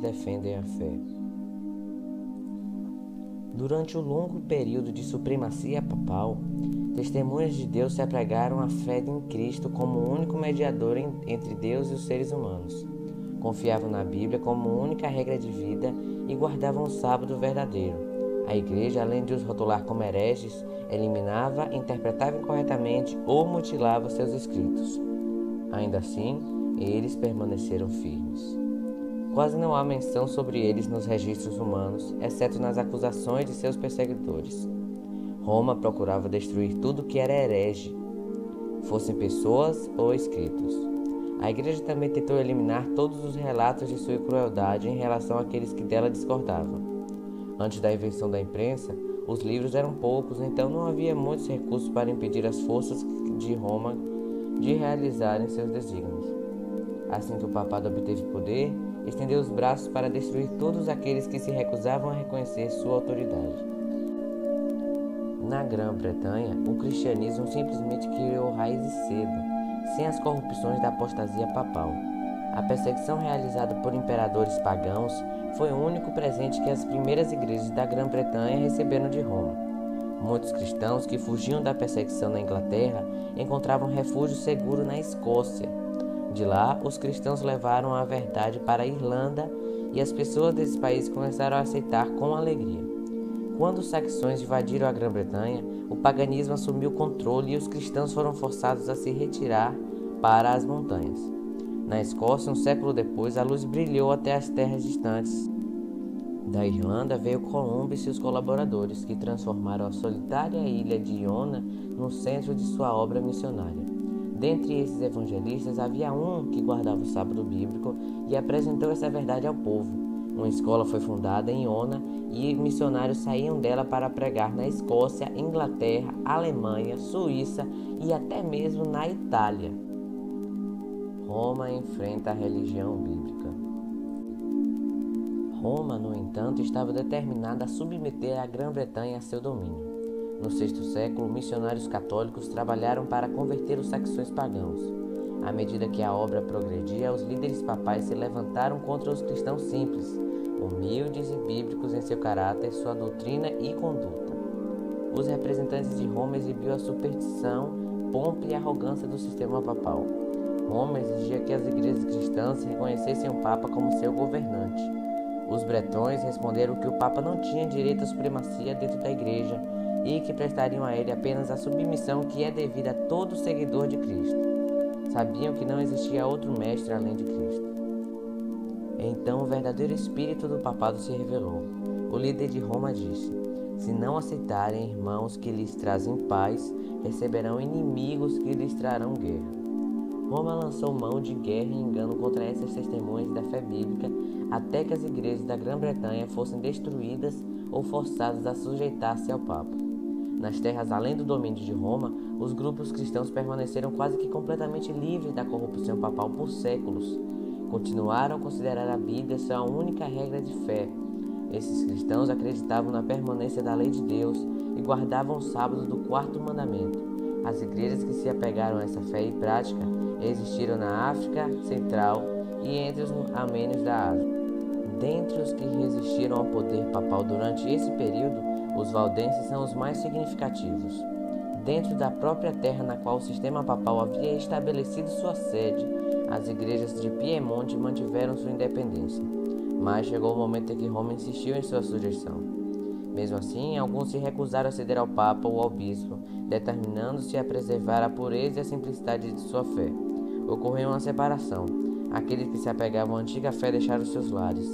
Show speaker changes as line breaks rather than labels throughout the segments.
defendem a fé. Durante o longo período de supremacia papal, testemunhas de Deus se apregaram à fé em Cristo como o único mediador entre Deus e os seres humanos. Confiavam na Bíblia como única regra de vida e guardavam o sábado verdadeiro. A igreja, além de os rotular como hereges, eliminava, interpretava incorretamente ou mutilava seus escritos. Ainda assim, eles permaneceram firmes. Quase não há menção sobre eles nos registros humanos, exceto nas acusações de seus perseguidores. Roma procurava destruir tudo que era herege, fossem pessoas ou escritos. A igreja também tentou eliminar todos os relatos de sua crueldade em relação àqueles que dela discordavam. Antes da invenção da imprensa, os livros eram poucos, então não havia muitos recursos para impedir as forças de Roma de realizarem seus desígnios. Assim que o papado obteve poder, estendeu os braços para destruir todos aqueles que se recusavam a reconhecer sua autoridade. Na Grã-Bretanha, o cristianismo simplesmente criou raízes cedo, sem as corrupções da apostasia papal. A perseguição realizada por imperadores pagãos foi o único presente que as primeiras igrejas da Grã-Bretanha receberam de Roma. Muitos cristãos que fugiam da perseguição na Inglaterra encontravam refúgio seguro na Escócia. De lá, os cristãos levaram a verdade para a Irlanda e as pessoas desses países começaram a aceitar com alegria. Quando os saxões invadiram a Grã-Bretanha, o paganismo assumiu o controle e os cristãos foram forçados a se retirar para as montanhas. Na Escócia, um século depois, a luz brilhou até as terras distantes da Irlanda veio Columbo e seus colaboradores, que transformaram a solitária ilha de Iona no centro de sua obra missionária. Dentre esses evangelistas havia um que guardava o sábado bíblico e apresentou essa verdade ao povo. Uma escola foi fundada em Iona e missionários saíam dela para pregar na Escócia, Inglaterra, Alemanha, Suíça e até mesmo na Itália. Roma enfrenta a religião bíblica. Roma, no entanto, estava determinada a submeter a Grã-Bretanha a seu domínio. No sexto século, missionários católicos trabalharam para converter os saxões pagãos. À medida que a obra progredia, os líderes papais se levantaram contra os cristãos simples, humildes e bíblicos em seu caráter, sua doutrina e conduta. Os representantes de Roma exibiam a superstição, pompa e arrogância do sistema papal. Roma exigia que as igrejas cristãs reconhecessem o Papa como seu governante. Os bretões responderam que o Papa não tinha direito à supremacia dentro da igreja e que prestariam a ele apenas a submissão que é devida a todo seguidor de Cristo. Sabiam que não existia outro mestre além de Cristo. Então o verdadeiro espírito do papado se revelou. O líder de Roma disse: Se não aceitarem irmãos que lhes trazem paz, receberão inimigos que lhes trarão guerra. Roma lançou mão de guerra e engano contra essas testemunhas da fé bíblica até que as igrejas da Grã-Bretanha fossem destruídas ou forçadas a sujeitar-se ao Papa. Nas terras além do domínio de Roma, os grupos cristãos permaneceram quase que completamente livres da corrupção papal por séculos. Continuaram a considerar a Bíblia sua única regra de fé. Esses cristãos acreditavam na permanência da lei de Deus e guardavam o sábado do quarto mandamento. As igrejas que se apegaram a essa fé e prática existiram na África Central e entre os amênios da Ásia. Dentre os que resistiram ao poder papal durante esse período, os valdenses são os mais significativos. Dentro da própria terra na qual o sistema papal havia estabelecido sua sede, as igrejas de Piemonte mantiveram sua independência. Mas chegou o momento em que Roma insistiu em sua sujeição. Mesmo assim, alguns se recusaram a ceder ao Papa ou ao Bispo, determinando-se a preservar a pureza e a simplicidade de sua fé ocorreu uma separação. Aqueles que se apegavam à antiga fé deixaram seus lares.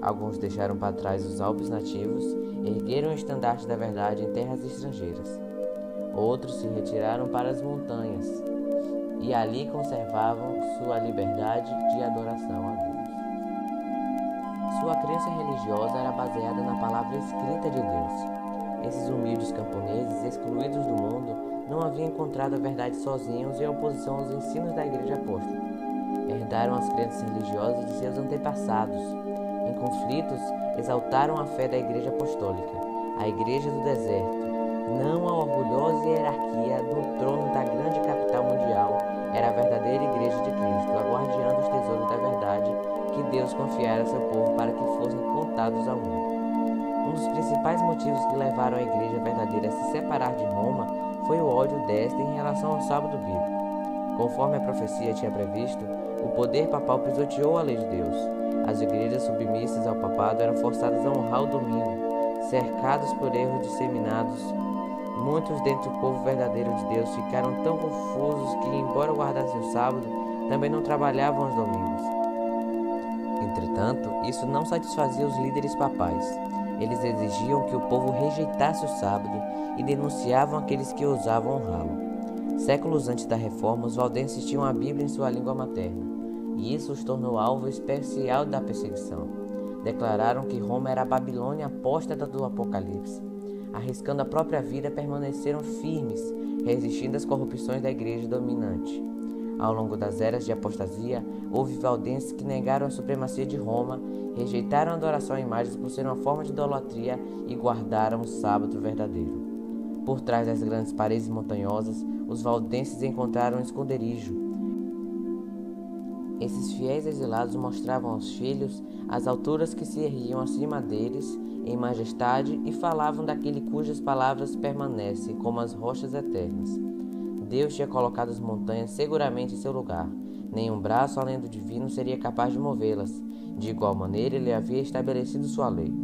Alguns deixaram para trás os Alpes nativos ergueram o estandarte da verdade em terras estrangeiras. Outros se retiraram para as montanhas e ali conservavam sua liberdade de adoração a Deus. Sua crença religiosa era baseada na palavra escrita de Deus. Esses humildes camponeses, excluídos do mundo, não haviam encontrado a verdade sozinhos em oposição aos ensinos da Igreja Apóstola. Herdaram as crenças religiosas de seus antepassados. Em conflitos, exaltaram a fé da Igreja Apostólica, a Igreja do Deserto. Não a orgulhosa hierarquia no trono da grande capital mundial, era a verdadeira Igreja de Cristo, Deus confiara a seu povo para que fossem contados ao mundo. Um dos principais motivos que levaram a igreja verdadeira a se separar de Roma foi o ódio desta em relação ao sábado bíblico. Conforme a profecia tinha previsto, o poder papal pisoteou a lei de Deus. As igrejas submissas ao papado eram forçadas a honrar o domingo, cercados por erros disseminados. Muitos dentre o povo verdadeiro de Deus ficaram tão confusos que, embora guardassem o sábado, também não trabalhavam aos domingos. Entretanto, isso não satisfazia os líderes papais. Eles exigiam que o povo rejeitasse o sábado e denunciavam aqueles que ousavam honrá-lo. Séculos antes da reforma, os valdenses tinham a Bíblia em sua língua materna, e isso os tornou alvo especial da perseguição. Declararam que Roma era a Babilônia apóstata do Apocalipse. Arriscando a própria vida, permaneceram firmes, resistindo às corrupções da igreja dominante. Ao longo das eras de apostasia, houve valdenses que negaram a supremacia de Roma, rejeitaram a adoração a imagens por ser uma forma de idolatria e guardaram o sábado verdadeiro. Por trás das grandes paredes montanhosas, os valdenses encontraram um esconderijo. Esses fiéis exilados mostravam aos filhos as alturas que se erguiam acima deles em majestade e falavam daquele cujas palavras permanecem como as rochas eternas. Deus tinha colocado as montanhas seguramente em seu lugar. Nenhum braço além do divino seria capaz de movê-las. De igual maneira, ele havia estabelecido sua lei.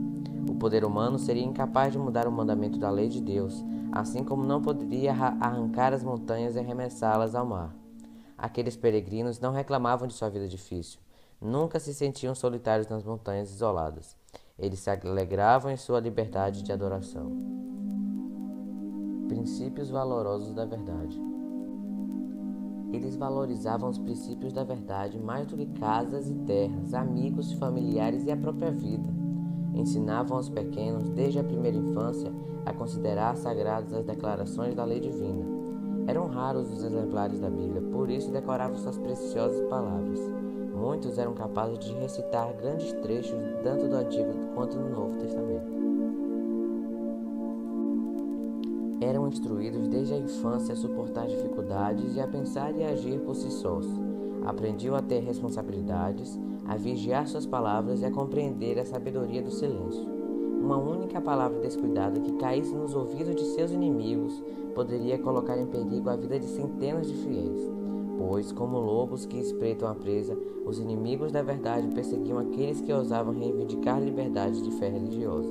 O poder humano seria incapaz de mudar o mandamento da lei de Deus, assim como não poderia arrancar as montanhas e arremessá-las ao mar. Aqueles peregrinos não reclamavam de sua vida difícil. Nunca se sentiam solitários nas montanhas isoladas. Eles se alegravam em sua liberdade de adoração. Princípios valorosos da verdade. Eles valorizavam os princípios da verdade mais do que casas e terras, amigos, familiares e a própria vida. Ensinavam aos pequenos, desde a primeira infância, a considerar sagradas as declarações da lei divina. Eram raros os exemplares da Bíblia, por isso decoravam suas preciosas palavras. Muitos eram capazes de recitar grandes trechos tanto do Antigo quanto do Novo Testamento. Eram instruídos desde a infância a suportar dificuldades e a pensar e agir por si sós. Aprendiam a ter responsabilidades, a vigiar suas palavras e a compreender a sabedoria do silêncio. Uma única palavra descuidada que caísse nos ouvidos de seus inimigos poderia colocar em perigo a vida de centenas de fiéis. Pois, como lobos que espreitam a presa, os inimigos da verdade perseguiam aqueles que ousavam reivindicar liberdade de fé religiosa.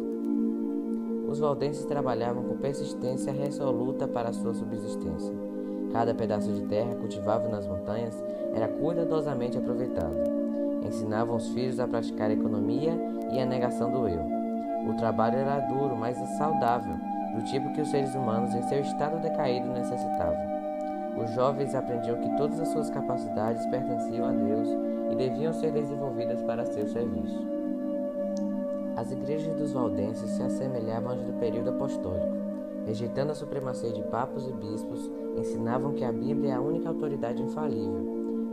Os valdenses trabalhavam com persistência resoluta para sua subsistência. Cada pedaço de terra cultivável nas montanhas era cuidadosamente aproveitado. Ensinavam os filhos a praticar a economia e a negação do eu. O trabalho era duro, mas saudável, do tipo que os seres humanos, em seu estado decaído, necessitavam. Os jovens aprendiam que todas as suas capacidades pertenciam a Deus e deviam ser desenvolvidas para seu serviço. As igrejas dos valdenses se assemelhavam às do período apostólico. Rejeitando a supremacia de papos e bispos, ensinavam que a Bíblia é a única autoridade infalível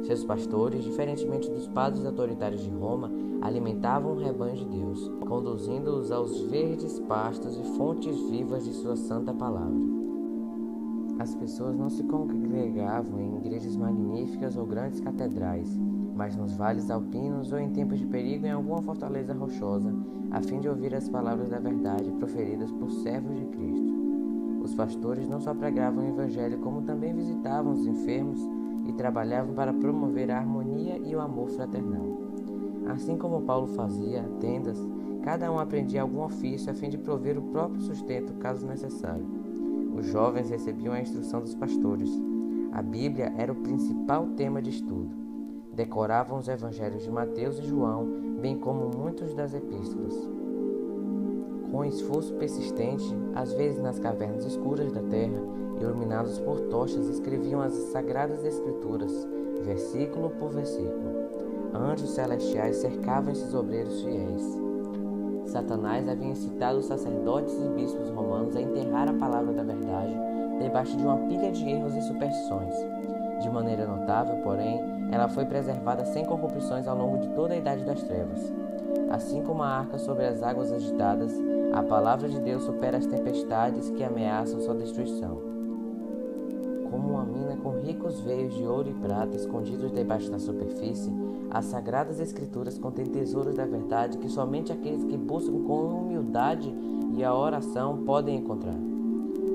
seus pastores, diferentemente dos padres autoritários de Roma, alimentavam o rebanho de Deus, conduzindo-os aos verdes pastos e fontes vivas de sua santa palavra. As pessoas não se congregavam em igrejas magníficas ou grandes catedrais, mas nos vales alpinos ou em tempos de perigo em alguma fortaleza rochosa, a fim de ouvir as palavras da verdade proferidas por servos de Cristo. Os pastores não só pregavam o Evangelho, como também visitavam os enfermos e trabalhavam para promover a harmonia e o amor fraternal. Assim como Paulo fazia tendas, cada um aprendia algum ofício a fim de prover o próprio sustento caso necessário. Os jovens recebiam a instrução dos pastores. A Bíblia era o principal tema de estudo. Decoravam os evangelhos de Mateus e João, bem como muitos das epístolas. Com esforço persistente, às vezes nas cavernas escuras da terra, iluminados por tochas, escreviam as sagradas escrituras, versículo por versículo. Anjos celestiais cercavam esses obreiros fiéis. Satanás havia incitado os sacerdotes e bispos romanos a enterrar a palavra da verdade debaixo de uma pilha de erros e superstições. De maneira notável, porém, ela foi preservada sem corrupções ao longo de toda a Idade das Trevas. Assim como a arca sobre as águas agitadas, a palavra de Deus supera as tempestades que ameaçam sua destruição. como uma mina com ricos veios de ouro e prata escondidos debaixo da superfície, as sagradas escrituras contêm tesouros da verdade que somente aqueles que buscam com humildade e a oração podem encontrar.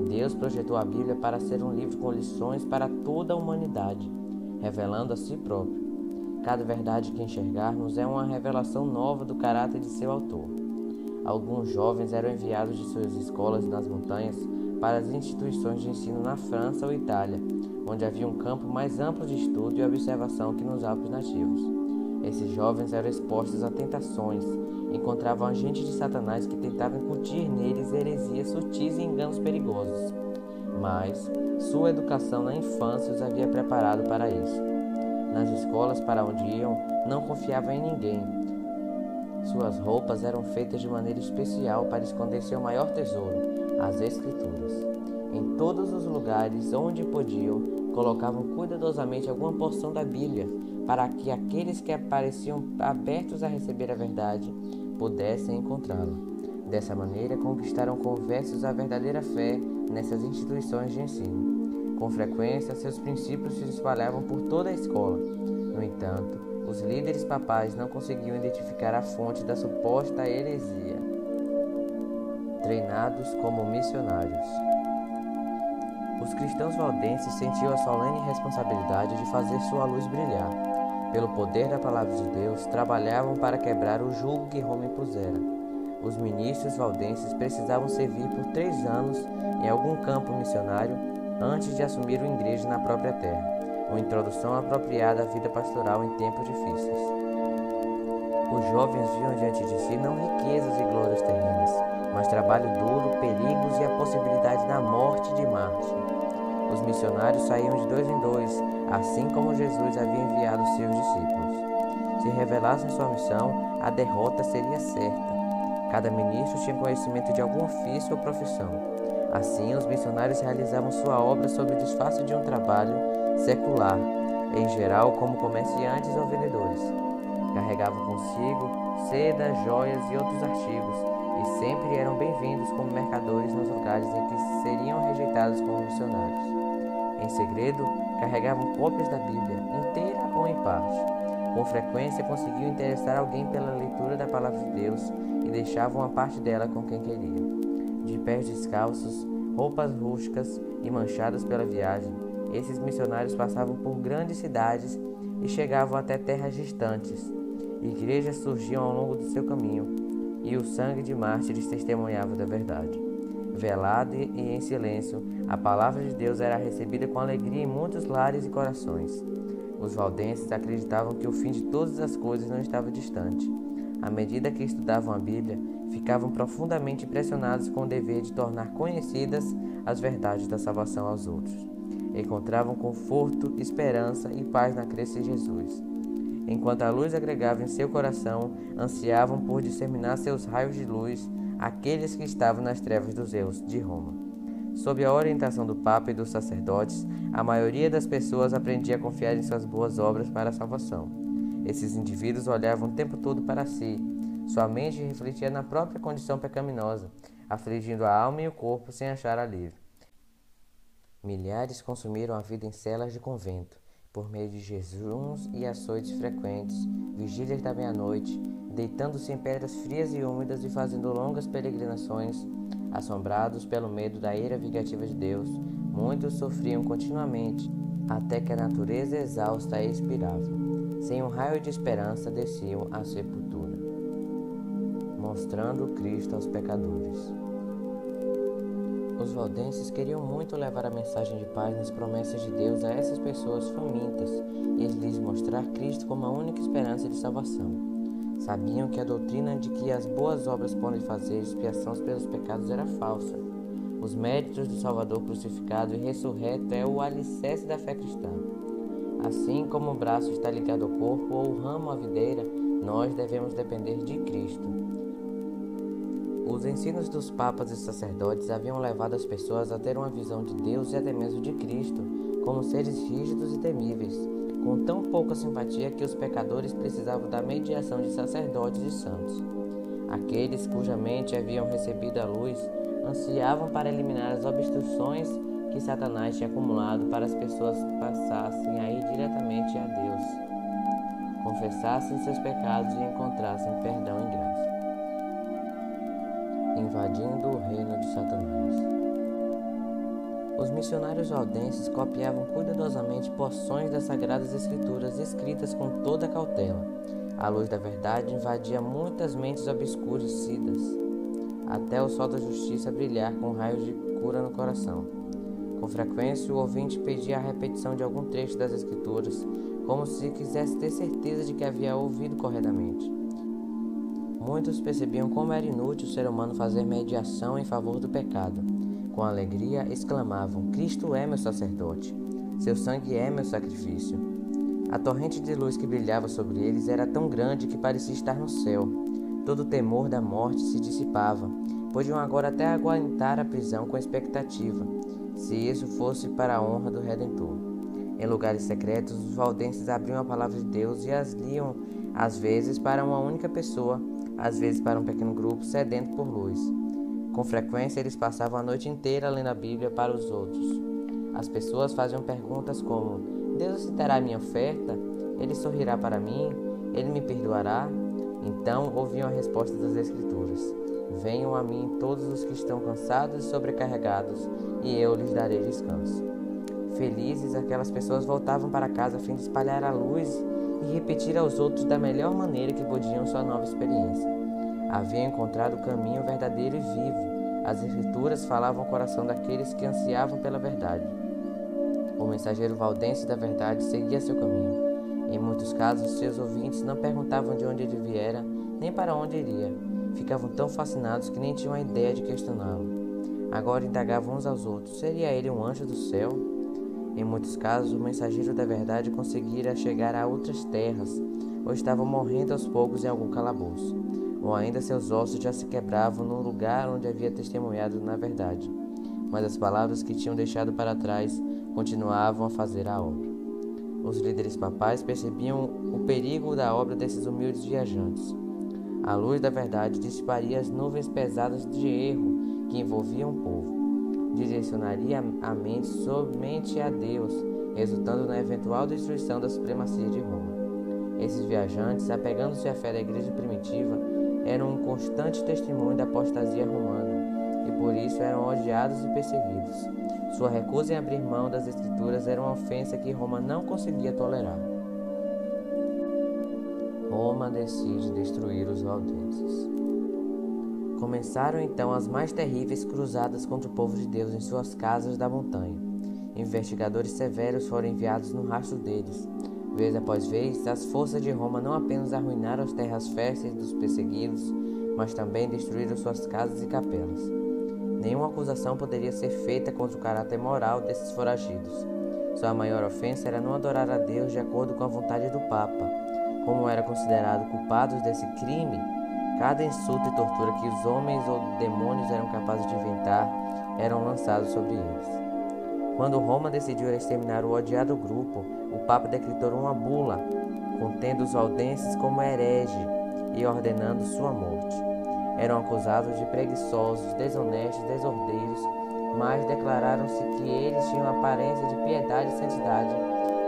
Deus projetou a Bíblia para ser um livro com lições para toda a humanidade, revelando a si próprio. Cada verdade que enxergarmos é uma revelação nova do caráter de seu autor. Alguns jovens eram enviados de suas escolas nas montanhas para as instituições de ensino na França ou Itália, onde havia um campo mais amplo de estudo e observação que nos Alpes nativos. Esses jovens eram expostos a tentações, encontravam agentes de Satanás que tentavam incutir neles heresias sutis e enganos perigosos. Mas sua educação na infância os havia preparado para isso. Nas escolas para onde iam, não confiavam em ninguém. Suas roupas eram feitas de maneira especial para esconder seu maior tesouro, as Escrituras. Em todos os lugares onde podiam, colocavam cuidadosamente alguma porção da Bíblia, para que aqueles que apareciam abertos a receber a verdade pudessem encontrá-la. Dessa maneira, conquistaram conversos a verdadeira fé nessas instituições de ensino. Com frequência, seus princípios se espalhavam por toda a escola. No entanto, os líderes papais não conseguiam identificar a fonte da suposta heresia treinados como missionários. Os cristãos valdenses sentiam a solene responsabilidade de fazer sua luz brilhar. Pelo poder da palavra de Deus, trabalhavam para quebrar o jugo que Roma impusera. Os ministros valdenses precisavam servir por três anos em algum campo missionário antes de assumir uma igreja na própria terra, uma introdução apropriada à vida pastoral em tempos difíceis. Os jovens viam diante de si não riquezas e glórias terrenas, mas trabalho duro, perigos e a possibilidade da morte de Marte. Os missionários saíam de dois em dois, assim como Jesus havia enviado seus discípulos. Se revelassem sua missão, a derrota seria certa. Cada ministro tinha conhecimento de algum ofício ou profissão. Assim, os missionários realizavam sua obra sob o disfarce de um trabalho secular, em geral como comerciantes ou vendedores. Carregavam consigo seda, joias e outros artigos e sempre eram bem-vindos como mercadores nos lugares em que seriam rejeitados como missionários. Em segredo, carregavam cópias da Bíblia, inteira ou em parte. Com frequência conseguiam interessar alguém pela leitura da palavra de Deus e deixavam a parte dela com quem queriam. De pés descalços, roupas rústicas e manchadas pela viagem, esses missionários passavam por grandes cidades e chegavam até terras distantes. Igrejas surgiam ao longo do seu caminho, e o sangue de mártires testemunhava da verdade. Velada e em silêncio, a palavra de Deus era recebida com alegria em muitos lares e corações. Os valdenses acreditavam que o fim de todas as coisas não estava distante. À medida que estudavam a Bíblia, ficavam profundamente impressionados com o dever de tornar conhecidas as verdades da salvação aos outros. Encontravam conforto, esperança e paz na crença em Jesus enquanto a luz agregava em seu coração, ansiavam por disseminar seus raios de luz àqueles que estavam nas trevas dos erros de Roma. Sob a orientação do Papa e dos sacerdotes, a maioria das pessoas aprendia a confiar em suas boas obras para a salvação. Esses indivíduos olhavam o tempo todo para si. Sua mente refletia na própria condição pecaminosa, afligindo a alma e o corpo sem achar alívio. Milhares consumiram a vida em celas de convento, por meio de jejuns e açoites frequentes, vigílias da meia-noite, deitando-se em pedras frias e úmidas e fazendo longas peregrinações, assombrados pelo medo da ira vingativa de Deus, muitos sofriam continuamente, até que a natureza exausta expirava. Sem um raio de esperança, desciam à sepultura, mostrando Cristo aos pecadores. Os valdenses queriam muito levar a mensagem de paz nas promessas de Deus a essas pessoas famintas e lhes mostrar Cristo como a única esperança de salvação. Sabiam que a doutrina de que as boas obras podem fazer expiação pelos pecados era falsa. Os méritos do Salvador crucificado e ressurreto é o alicerce da fé cristã. Assim como o braço está ligado ao corpo ou o ramo à videira, nós devemos depender de Cristo. Os ensinos dos papas e sacerdotes haviam levado as pessoas a ter uma visão de Deus e até mesmo de Cristo como seres rígidos e temíveis, com tão pouca simpatia que os pecadores precisavam da mediação de sacerdotes e santos. Aqueles cuja mente haviam recebido a luz ansiavam para eliminar as obstruções que Satanás tinha acumulado para as pessoas passassem a ir diretamente a Deus, confessassem seus pecados e encontrassem perdão e graça. Invadindo o reino de Satanás. Os missionários valdenses copiavam cuidadosamente porções das Sagradas Escrituras escritas com toda cautela. A luz da verdade invadia muitas mentes obscurecidas, até o sol da justiça brilhar com raios de cura no coração. Com frequência, o ouvinte pedia a repetição de algum trecho das Escrituras, como se quisesse ter certeza de que havia ouvido corretamente. Muitos percebiam como era inútil o ser humano fazer mediação em favor do pecado. Com alegria exclamavam: Cristo é meu sacerdote, seu sangue é meu sacrifício. A torrente de luz que brilhava sobre eles era tão grande que parecia estar no céu. Todo o temor da morte se dissipava. Podiam agora até aguentar a prisão com expectativa, se isso fosse para a honra do Redentor. Em lugares secretos, os valdenses abriam a palavra de Deus e as liam, às vezes para uma única pessoa, às vezes para um pequeno grupo sedento por luz. Com frequência, eles passavam a noite inteira lendo a Bíblia para os outros. As pessoas faziam perguntas como: Deus aceitará minha oferta? Ele sorrirá para mim? Ele me perdoará? Então ouviam a resposta das Escrituras: Venham a mim todos os que estão cansados e sobrecarregados, e eu lhes darei descanso. Felizes, aquelas pessoas voltavam para casa a fim de espalhar a luz e repetir aos outros da melhor maneira que podiam sua nova experiência. Haviam encontrado o caminho verdadeiro e vivo. As Escrituras falavam o coração daqueles que ansiavam pela verdade. O mensageiro valdense da verdade seguia seu caminho. Em muitos casos, seus ouvintes não perguntavam de onde ele viera, nem para onde iria. Ficavam tão fascinados que nem tinham a ideia de questioná-lo. Agora indagavam uns aos outros: seria ele um anjo do céu? Em muitos casos, o mensageiro da verdade conseguira chegar a outras terras, ou estava morrendo aos poucos em algum calabouço, ou ainda seus ossos já se quebravam no lugar onde havia testemunhado na verdade. Mas as palavras que tinham deixado para trás continuavam a fazer a obra. Os líderes papais percebiam o perigo da obra desses humildes viajantes. A luz da verdade dissiparia as nuvens pesadas de erro que envolviam o povo direcionaria a mente somente a Deus, resultando na eventual destruição da supremacia de Roma. Esses viajantes, apegando-se à fé da igreja primitiva, eram um constante testemunho da apostasia romana e por isso eram odiados e perseguidos. Sua recusa em abrir mão das Escrituras era uma ofensa que Roma não conseguia tolerar. Roma decide destruir os valdenses. Começaram então as mais terríveis cruzadas contra o povo de Deus em suas casas da montanha. Investigadores severos foram enviados no rastro deles. Vez após vez, as forças de Roma não apenas arruinaram as terras férteis dos perseguidos, mas também destruíram suas casas e capelas. Nenhuma acusação poderia ser feita contra o caráter moral desses foragidos. Sua maior ofensa era não adorar a Deus de acordo com a vontade do Papa. Como eram considerados culpados desse crime, Cada insulto e tortura que os homens ou demônios eram capazes de inventar eram lançados sobre eles. Quando Roma decidiu exterminar o odiado grupo, o Papa decretou uma bula, contendo os valdenses como herege e ordenando sua morte. Eram acusados de preguiçosos, desonestos, desordeiros, mas declararam-se que eles tinham aparência de piedade e santidade,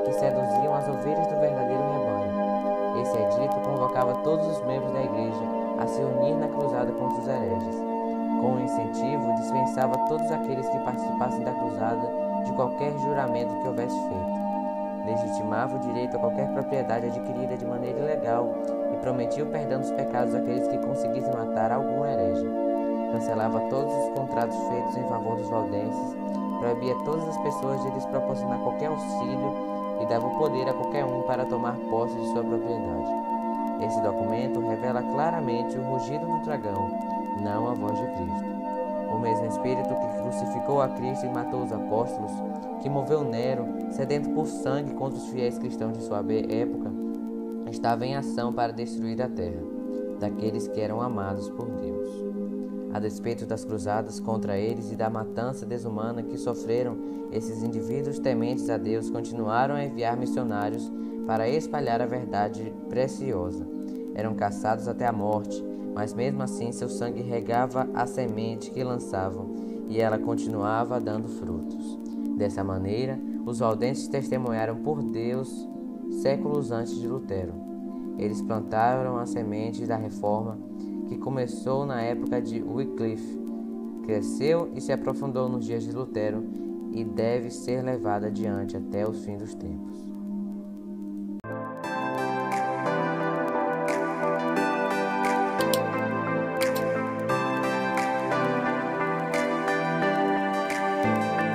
que seduziam as ovelhas do verdadeiro rebanho. Esse edito convocava todos os membros da igreja a se unir na cruzada contra os hereges. Com o incentivo, dispensava todos aqueles que participassem da cruzada de qualquer juramento que houvesse feito. Legitimava o direito a qualquer propriedade adquirida de maneira ilegal e prometia o perdão dos pecados àqueles que conseguissem matar algum herege. Cancelava todos os contratos feitos em favor dos valdenses, proibia todas as pessoas de lhes proporcionar qualquer auxílio e dava o poder a qualquer um para tomar posse de sua propriedade. Esse documento revela claramente o rugido do dragão, não a voz de Cristo. O mesmo Espírito que crucificou a Cristo e matou os apóstolos, que moveu Nero, sedento por sangue contra os fiéis cristãos de sua época, estava em ação para destruir a terra, daqueles que eram amados por Deus. A despeito das cruzadas contra eles e da matança desumana que sofreram, esses indivíduos tementes a Deus continuaram a enviar missionários para espalhar a verdade preciosa. Eram caçados até a morte, mas mesmo assim seu sangue regava a semente que lançavam e ela continuava dando frutos. Dessa maneira, os valdenses testemunharam por Deus séculos antes de Lutero. Eles plantaram as sementes da reforma que começou na época de Wycliffe, cresceu e se aprofundou nos dias de Lutero e deve ser levada adiante até o fim dos tempos.